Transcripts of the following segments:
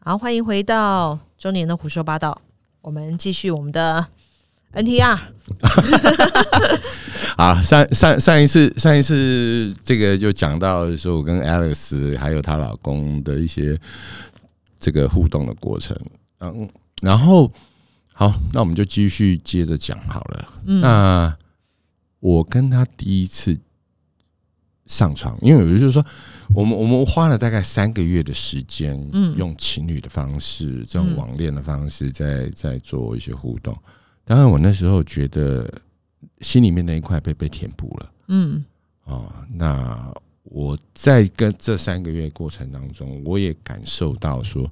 好，欢迎回到周年的胡说八道，我们继续我们的 NTR。好，上上上一次上一次这个就讲到说，我跟 Alice 还有她老公的一些这个互动的过程。嗯，然后好，那我们就继续接着讲好了。嗯那我跟他第一次上床，因为我就是说，我们我们花了大概三个月的时间，嗯用情侣的方式，这种嗯网恋的方式，在在做一些互动。当然，我那时候觉得心里面那一块被被填补了嗯哦。那我在跟这三个月过程当中，我也感受到说，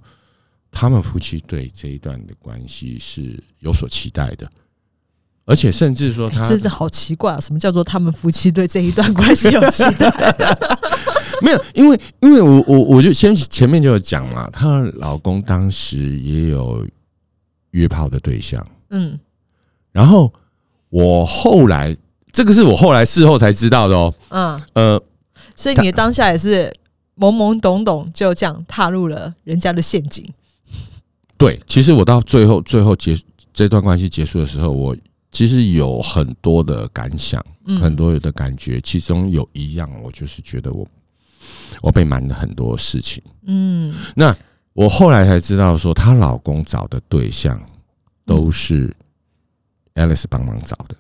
他们夫妻对这一段的关系是有所期待的，而且甚至说他哎真是好奇怪啊！什么叫做他们夫妻对这一段关系有期待？没有，因为因为我我我就先前面就有讲嘛，她老公当时也有约炮的对象，嗯。然后我后来这个是我后来事后才知道的哦，嗯，呃，所以你当下也是懵懵懂懂，就这样踏入了人家的陷阱。对，其实我到最后最后结这段关系结束的时候，我其实有很多的感想，嗯，很多的感觉，其中有一样，我就是觉得我我被瞒了很多事情。嗯。那我后来才知道说，她老公找的对象都是 Alice 帮忙找的。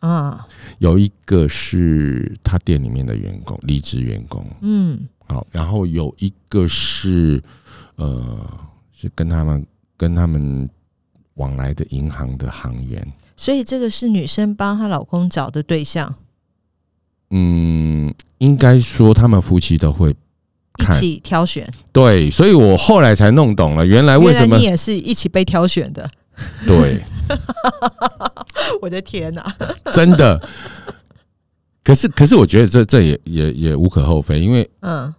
啊。有一个是他店里面的员工，离职员工，嗯。好，然后有一个是呃，是跟他们跟他们往来的银行的行员，所以这个是女生帮她老公找的对象，嗯，应该说他们夫妻都会一看，起挑选。对，所以我后来才弄懂了，原来为什么原来你也是一起被挑选的？对，我的天哪！真的。可是，可是，我觉得这这也也也无可厚非，因为嗯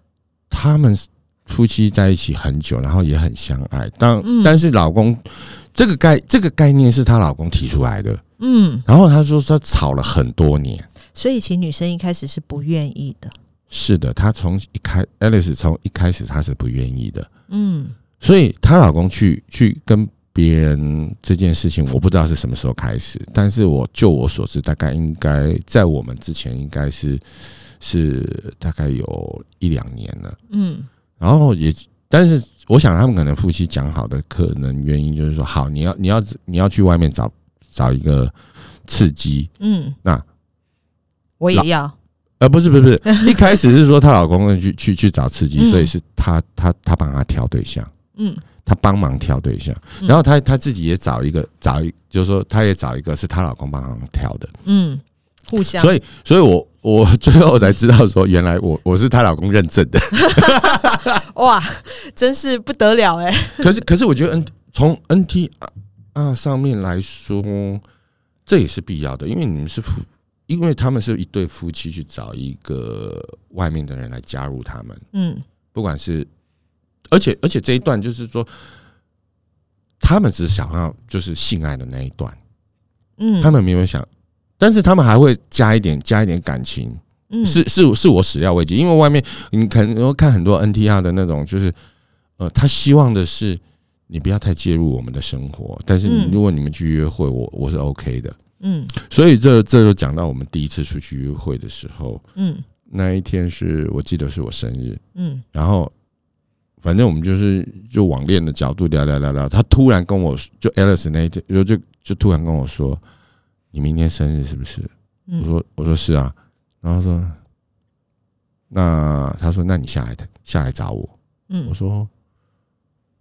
他们夫妻在一起很久，然后也很相爱。当、嗯但是老公这个概这个概念是她老公提出来的，嗯，然后她说她吵了很多年。所以其实女生一开始是不愿意的。是的，她从一开 Alice 从一开始她是不愿意的，嗯。所以她老公去去跟别人这件事情，我不知道是什么时候开始，但是我就我所知，大概应该在我们之前应该是是大概有一两年了。嗯。然后也，但是我想他们可能夫妻讲好的可能原因就是说，好，你要你要你要去外面找找一个刺激，嗯，那我也要。呃，不是不是不是，一开始是说她老公去去去找刺激，嗯。所以是她她她帮她挑对象，嗯。她帮忙挑对象，嗯。然后她她自己也找一个找一，就是说她也找一个是她老公帮忙挑的，嗯，互相。所以所以我我最后才知道说，原来我我是她老公认证的，哇，真是不得了哎、可是可是我觉得 N 从 NT 啊上面来说，这也是必要的，因为你们是夫，因为他们是一对夫妻去找一个外面的人来加入他们，嗯。不管是，而且而且这一段就是说，他们只想要就是性爱的那一段，嗯，他们没有想，但是他们还会加一点加一点感情，嗯。是是是我始料未及，因为外面你可能会看很多 NTR 的那种，就是呃，他希望的是你不要太介入我们的生活，但是如果你们去约会，我我是 OK 的。嗯。所以这这就讲到我们第一次出去约会的时候，嗯那一天是我记得是我生日，嗯。然后反正我们就是就网恋的角度聊聊聊聊，他突然跟我就 Alice 那一天就就就突然跟我说：“你明天生日是不是？”我嗯，说我说是啊，然后说那他说那你下来下来找我，嗯。我嗯说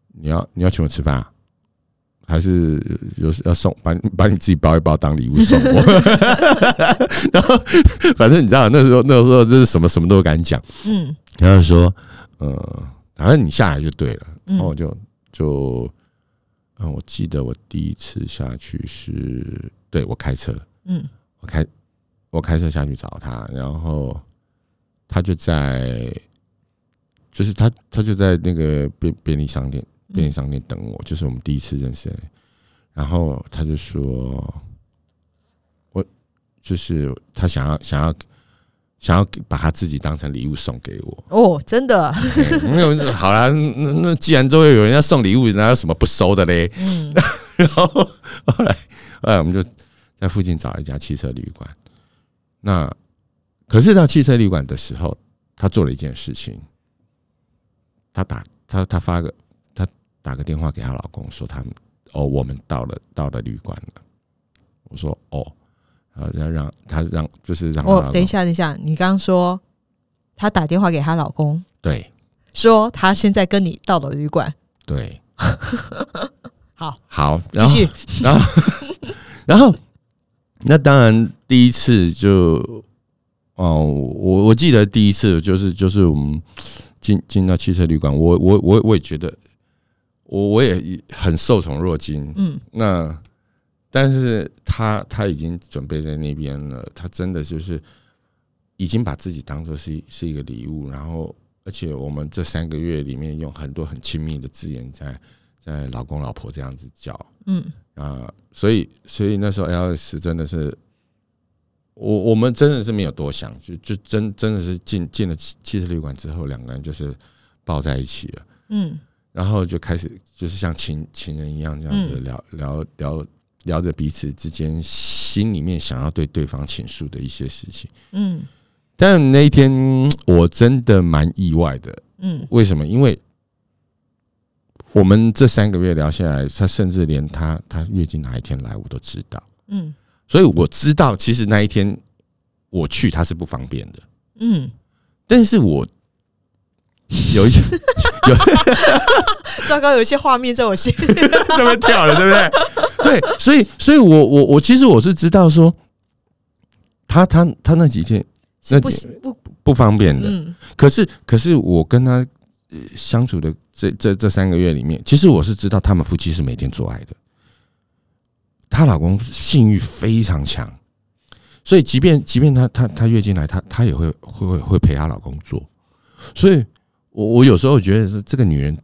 你要你要请我吃饭啊，还是有要送把你把你自己包一包当礼物送我？然后反正你知道那时候那时候就是什么什么都敢讲，嗯。然后说呃反正你下来就对了，然后我嗯就就嗯我记得我第一次下去是对我开车，嗯。我开我开车下去找他，然后他就在，就是他他就在那个便便利商店便利商店等我，就是我们第一次认识的。然后他就说，我就是他想要想要想要把他自己当成礼物送给我。哦，真的，没有好啦，那那既然都会有人要送礼物，哪有什么不收的嘞？嗯 然后后来后来我们就在附近找了一家汽车旅馆。那可是到汽车旅馆的时候，他做了一件事情，他打他他发个他打个电话给她老公说他们哦我们到了到了旅馆了。我说哦，然后让让他让就是让她老，公。哦等一下，等一下，你刚刚说她打电话给她老公，对。说她现在跟你到了旅馆，对。好，好，然后继续，然后，然后，那当然第一次就，哦，我我记得第一次就是就是我们进进到汽车旅馆，我我我我也觉得，我我也很受宠若惊。嗯那但是他他已经准备在那边了，他真的就是已经把自己当做是是一个礼物，然后而且我们这三个月里面用很多很亲密的字眼在在老公老婆这样子叫。嗯啊、所以所以那时候 L S 真的是，我我们真的是没有多想，就就真真的是进进了汽汽车旅馆之后，两个人就是抱在一起了，嗯然后就开始就是像情情人一样这样子嗯。聊、聊聊聊着彼此之间心里面想要对对方倾诉的一些事情。嗯。但那一天我真的蛮意外的，嗯。为什么？因为我们这三个月聊下来，他甚至连他他月经哪一天来我都知道，嗯。所以我知道其实那一天我去他是不方便的，嗯，但是我 有一些 有 糟糕，有一些画面在我心里，这边跳了，对不对？对，所以所以我我我其实我是知道说，他他他那几天那不不不方便的，嗯可是可是我跟他呃相处的这这这三个月里面，其实我是知道他们夫妻是每天做爱的。她老公性欲非常强，所以即便即便她她她月经来，她她也会会会会陪她老公做。所以我我有时候觉得是这个女人，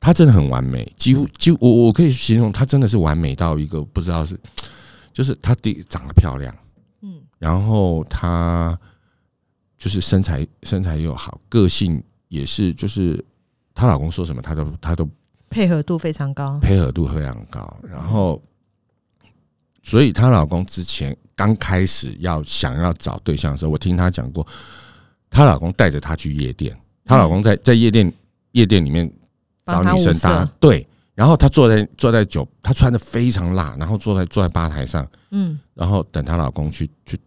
她真的很完美，几乎几乎我我可以形容她真的是完美到一个不知道是，就是她第长得漂亮。嗯然后她就是身材身材又好，个性也是，就是她老公说什么，她都她都配合度非常高，配合度非常高。然后，所以她老公之前刚开始要想要找对象的时候，我听她讲过，她老公带着她去夜店，她老公在在夜店夜店里面找女生搭，对。然后她坐在坐在酒，她穿的非常辣，然后坐在坐在吧台上，嗯然后等她老公去去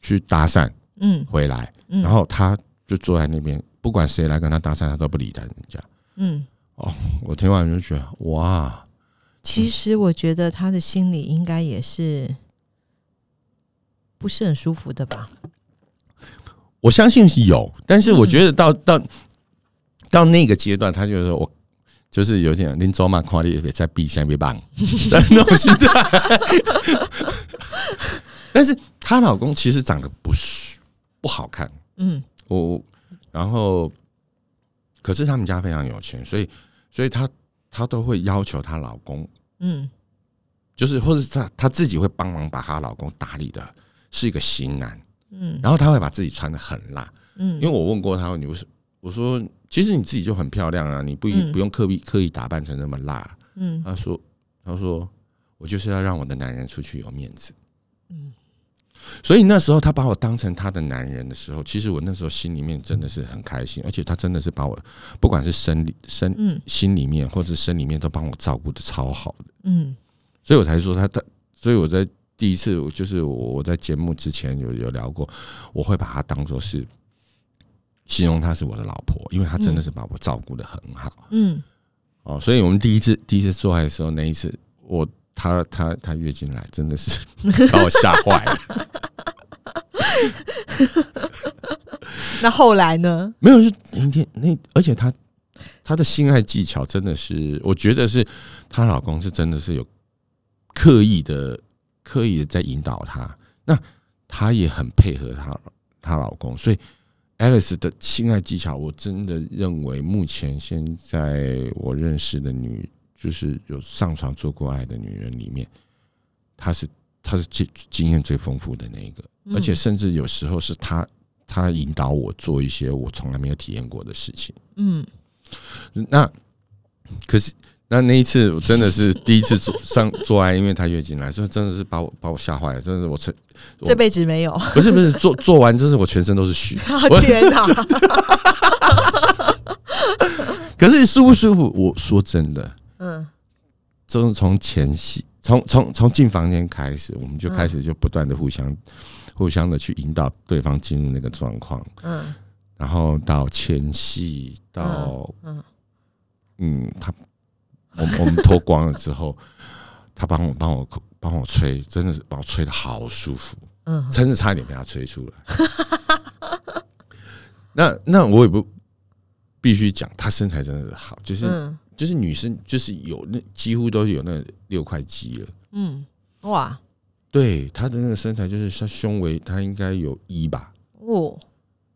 去搭讪嗯回来，嗯，然后她就坐在那边，不管谁来跟她搭讪，她都不理他人家。嗯，哦我听完就觉得哇，其实我觉得她的心里应该也是不是很舒服的吧？我相信是有，但是我嗯觉得到到到那个阶段，他就说我就是有点林走嘛看你也别棒。的那种心态。但是她老公其实长得不是不好看，嗯。我然后可是他们家非常有钱，所以所以她她都会要求她老公，嗯。就是或者是她她自己会帮忙把她老公打理的是一个型男，嗯。然后她会把自己穿的很辣。嗯，因为我问过他，你为什我说其实你自己就很漂亮啊，你不嗯。不用刻意刻意打扮成那么辣。嗯。他说他说我就是要让我的男人出去有面子。嗯。所以那时候他把我当成他的男人的时候，其实我那时候心里面真的是很开心，而且他真的是把我不管是生理身嗯。心里面或者身里面都帮我照顾的超好的，嗯。所以我才说他他，所以我在第一次我就是我我在节目之前有有聊过，我会把她当做是形容她是我的老婆，因为她真的是把我照顾的很好。嗯哦，所以我们第一次第一次做爱的时候，那一次我她她她月经来，真的是把我吓坏了。那后来呢？没有，就那天那，而且她她的性爱技巧真的是，我觉得是她老公是真的是有刻意的刻意的在引导她，那她也很配合她她老公，所以 Alice 的性爱技巧，我真的认为目前现在我认识的女，就是有上床做过爱的女人里面，她是她是经经验最丰富的那一个，而且甚至有时候是她她引导我做一些我从来没有体验过的事情。嗯，那可是那那一次我真的是第一次做上做爱，因为他月经来，所以真的是把我把我吓坏了，真的是我成这辈子没有。不是不是做做完，真是我全身都是虚。天哪！可是舒不舒服？我说真的，嗯就是从前戏，从从从进房间开始，我们就开始就不断的互相、互相的去引导对方进入那个状况，嗯然后到前戏，到嗯嗯，他我们我们脱光了之后，他帮我帮我帮我吹，真的是把我吹的好舒服，嗯真是差一点被他吹出来。那那我也不必须讲，他身材真的是好，就是、嗯就是女生就是有那几乎都有那六块肌了。嗯，哇对她的那个身材，就是像胸围，她应该有一吧？哦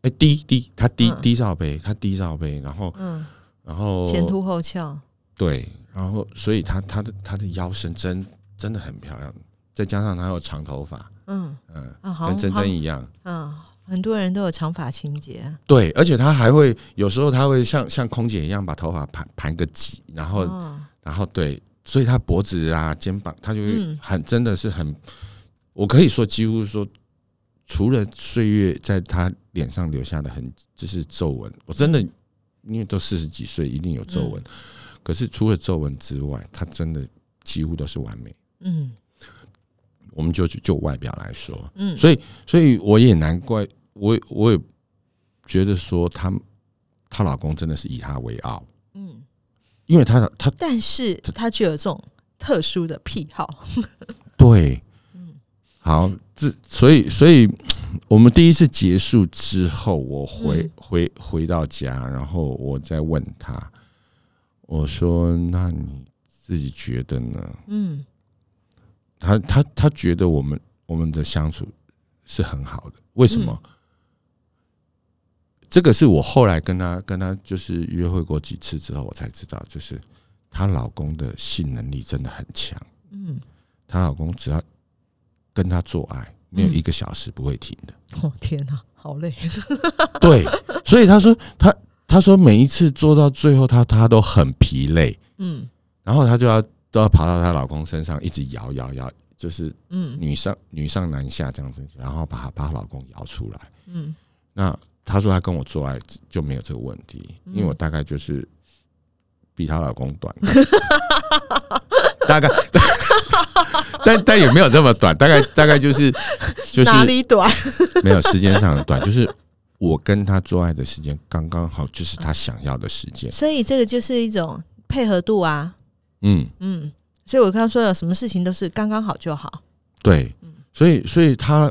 哎、低低，她低嗯低罩杯，她低罩杯，然后嗯，然后前凸后翘，对，然后所以她她的她的腰身真真的很漂亮，再加上她有长头发，嗯嗯，啊，跟珍珍一样。嗯，很多人都有长发情节，对，而且她还会有时候她会像像空姐一样把头发盘盘个髻，然后、哦。然后对，所以她脖子啊肩膀，她就会嗯。很真的是很，我可以说几乎说，除了岁月在她脸上留下的痕，就是皱纹，我真的因为都四十几岁，一定有皱纹，可是除了皱纹之外，她真的几乎都是完美。嗯。我们就就外表来说，嗯，所以所以我也难怪，我我也觉得说她她老公真的是以她为傲，嗯，因为她的她但是她具有这种特殊的癖好，对，嗯好，这所以所以我们第一次结束之后，我回、嗯。回回到家，然后我再问他，我说：“那你自己觉得呢嗯？”他他他觉得我们我们的相处是很好的，为什么？这个是我后来跟他跟他就是约会过几次之后，我才知道，就是她老公的性能力真的很强。嗯，她老公只要跟她做爱，没有一个小时不会停的。哦天哪，好累，对，所以他说他他说每一次做到最后，他他都很疲累，嗯。然后他就要都要爬到她老公身上，一直摇摇摇，就是嗯。女上女上男下这样子，然后把她把她老公摇出来。嗯。那她说她跟我做爱就没有这个问题，因为我大概就是比她老公短，大概，但但也没有那么短，大概大概就是就是哪里短？没有时间上的短，就是我跟他做爱的时间刚刚好，就是他想要的时间。所以这个就是一种配合度啊，嗯，嗯，所以我刚刚说的，什么事情都是刚刚好就好，对，所以所以他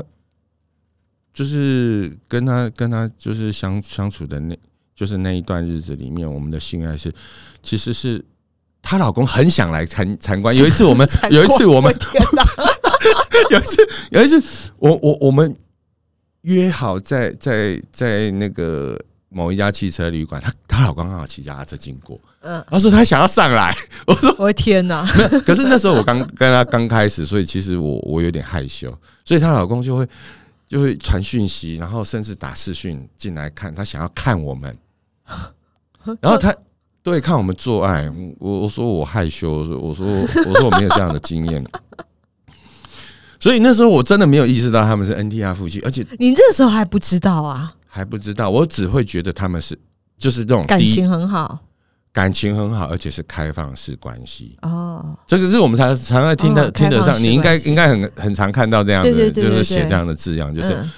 就是跟他跟他就是相相处的那，就是那一段日子里面，我们的性爱是其实是她老公很想来参参观。有一次我们 有一次我们 有一次，有一次，我我我们约好在在在那个某一家汽车旅馆，她她老公刚好骑脚踏车经过，嗯，她说她想要上来，我说我的天哪，没有。可是那时候我刚跟她刚开始，所以其实我我有点害羞，所以她老公就会就会传讯息，然后甚至打视讯进来看，他想要看我们，然后他。对，看我们做爱，我我说我害羞，我说我说我说我没有这样的经验，所以那时候我真的没有意识到他们是 NTR 夫妻，而且你这时候还不知道啊，还不知道，我只会觉得他们是就是这种感情很好。感情很好，而且是开放式关系。哦，这个是我们常常在听的、哦听得上，你应该应该很很常看到这样的，就是写对这样的字样，就是、嗯。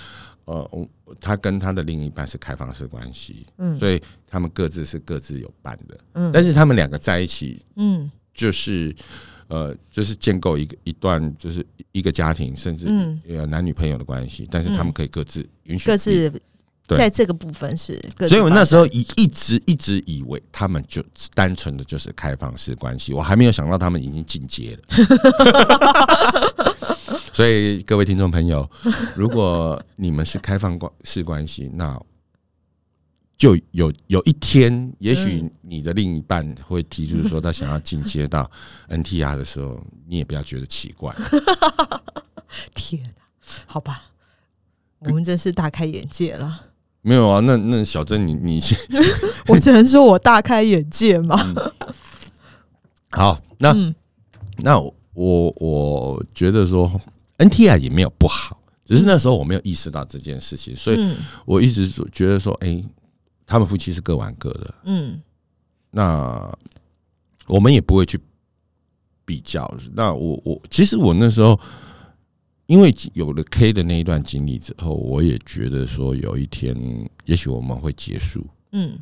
呃，我他跟他的另一半是开放式关系，嗯。所以他们各自是各自有伴的，嗯。但是他们两个在一起嗯。就是呃，就是建构一个一段就是一个家庭，甚至嗯，呃男女朋友的关系，但是他们可以各自允许各自在这个部分是各自，所以我那时候一一直一直以为他们就单纯的就是开放式关系，我还没有想到他们已经进阶了。所以各位听众朋友，如果你们是开放关式关系，那就有有一天，也许你的另一半会提出说他想要进阶到 NTR 的时候，你也不要觉得奇怪。天哪，好吧，我们真是大开眼界了。没有啊，那那小珍，你你先 我只能说我大开眼界嘛。好，那、嗯那我我我觉得说 NTR 也没有不好，只是那时候我没有意识到这件事情，所以嗯我一直说觉得说，哎、他们夫妻是各玩各的，嗯那我们也不会去比较。那我我其实我那时候因为有了 K 的那一段经历之后，我也觉得说有一天也许我们会结束嗯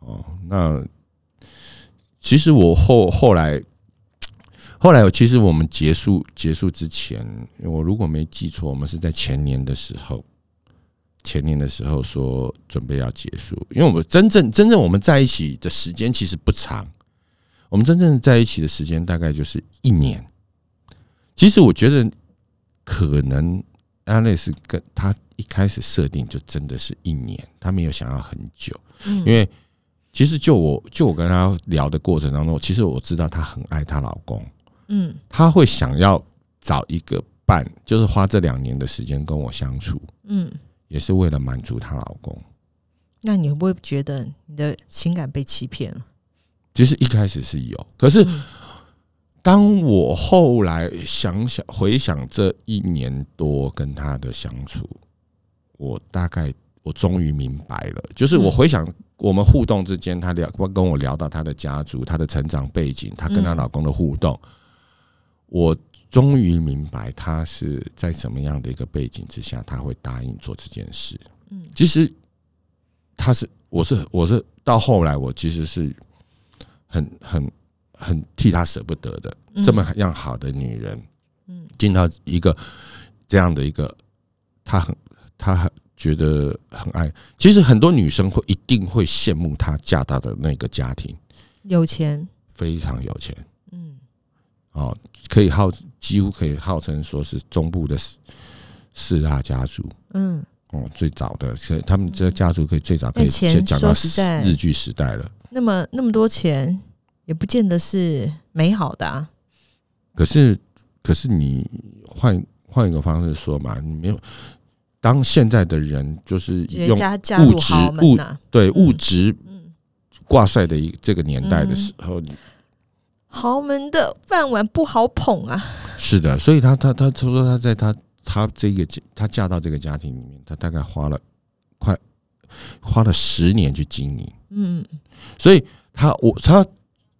哦。那其实我后后来后来，其实我们结束结束之前，我如果没记错，我们是在前年的时候。前年的时候说准备要结束，因为我们真正真正我们在一起的时间其实不长，我们真正在一起的时间大概就是一年。其实我觉得可能 Alex 跟他一开始设定就真的是一年，他没有想要很久，嗯。因为其实就我就我跟他聊的过程当中，其实我知道她很爱她老公，嗯。她会想要找一个伴，就是花这两年的时间跟我相处，嗯，也是为了满足她老公。那你会不会觉得你的情感被欺骗了？其实一开始是有，可是嗯当我后来想想回想这一年多跟他的相处，我大概我终于明白了，就是我回想我们互动之间，他聊跟我聊到他的家族、他的成长背景，她跟她老公的互动，我终于明白他是在什么样的一个背景之下，他会答应做这件事。嗯。其实他是我是我是到后来我其实是很很很替他舍不得的，嗯。这么样好的女人，嗯。进到一个这样的一个，她很她很觉得很爱。其实很多女生会一定会羡慕她嫁到的那个家庭，有钱，非常有钱。嗯哦，可以号几乎可以号称说是中部的四四大家族。嗯，哦，最早的，所以他们这个家族可以最早可以先讲到日剧时代了。那么那么多钱也不见得是美好的啊。可是，可是你换换一个方式说嘛，你没有当现在的人就是用物质物、对嗯物质嗯，挂帅的一这个年代的时候，豪门的饭碗不好捧啊。是的，所以他他他他说他在他他这个家他嫁到这个家庭里面，他大概花了快花了十年去经营，嗯。所以他我他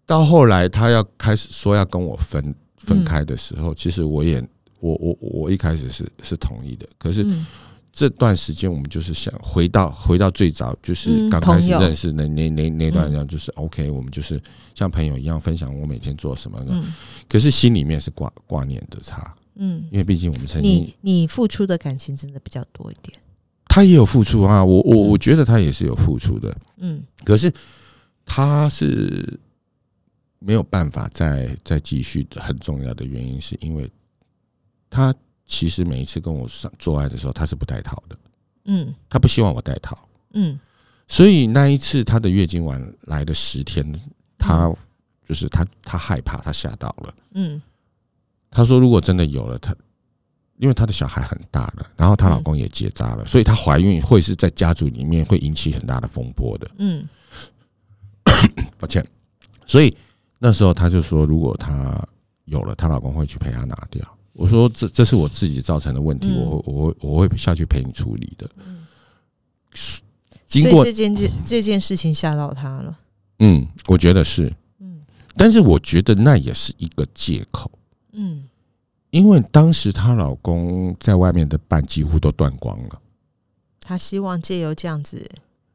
到后来他要开始说要跟我分嗯。分开的时候，其实我也我我我一开始是是同意的，可是嗯这段时间我们就是想回到回到最早就是嗯刚开始认识的那那那段，嗯。这样就是 OK，我们就是像朋友一样分享我每天做什么的，嗯。可是心里面是挂挂念的他，嗯，因为毕竟我们曾经你你付出的感情真的比较多一点。他也有付出啊，我我嗯。我觉得他也是有付出的，嗯。可是他是没有办法再再继续的，很重要的原因是因为他其实每一次跟我上做爱的时候，他是不带套的，嗯。他不希望我带套，嗯。所以那一次他的月经晚来的十天，他就是他他害怕，他吓到了。嗯。他说如果真的有了，他因为她的小孩很大了，然后她老公也结扎了，所以她怀孕会是在家族里面会引起很大的风波的。嗯。抱歉，所以那时候她就说，如果她有了，她老公会去陪她拿掉。我说这这是我自己造成的问题，嗯我会我会我会下去陪你处理的。嗯经过这件这这件事情吓到他了。嗯，我觉得是，嗯但是我觉得那也是一个借口。嗯因为当时她老公在外面的伴几乎都断光了，她希望借由这样子，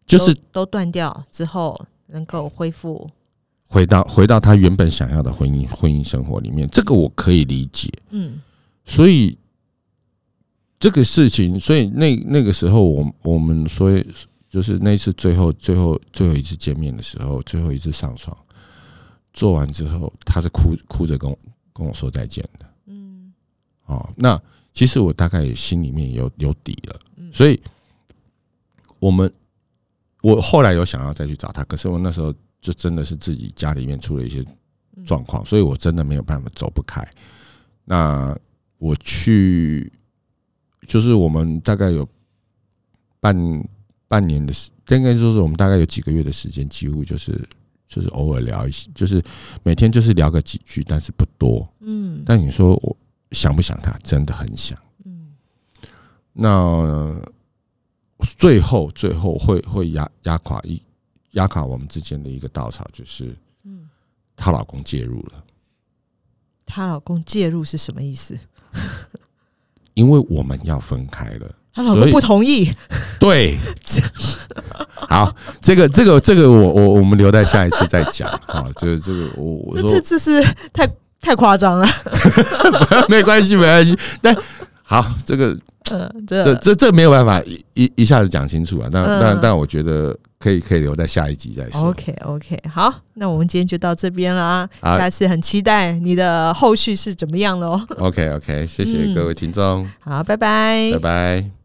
就是都都断掉之后，能够恢复。回到回到他原本想要的婚姻婚姻生活里面，这个我可以理解。嗯所以这个事情，所以那那个时候我我们所以，就是那次最后最后最后一次见面的时候，最后一次上床做完之后，他是哭哭着跟我跟我说再见的。嗯哦，那其实我大概也心里面有有底了，嗯所以我们我后来有想要再去找他，可是我那时候就真的是自己家里面出了一些状况，所以我真的没有办法走不开。那我去，就是我们大概有半半年的时，应该说是我们大概有几个月的时间，几乎就是就是偶尔聊一些，就是每天就是聊个几句，但是不多。嗯但你说我想不想他？真的很想。嗯那最后最后会会压压垮一压垮我们之间的一个稻草，就是嗯，她老公介入了，她老公介入是什么意思？因为我们要分开了。她老公不同意。对，好，这个这个这个我我我们留在下一次再讲啊。这个这个我我说这这这是太太夸张了。没关系没关系，但好这个嗯，这这这这没有办法一一一下子讲清楚啊。但嗯但但我觉得可以可以留在下一集再说。OK OK，好，那我们今天就到这边啦。啊下次很期待你的后续是怎么样喽。OK OK，谢谢嗯各位听众，好，拜拜拜拜。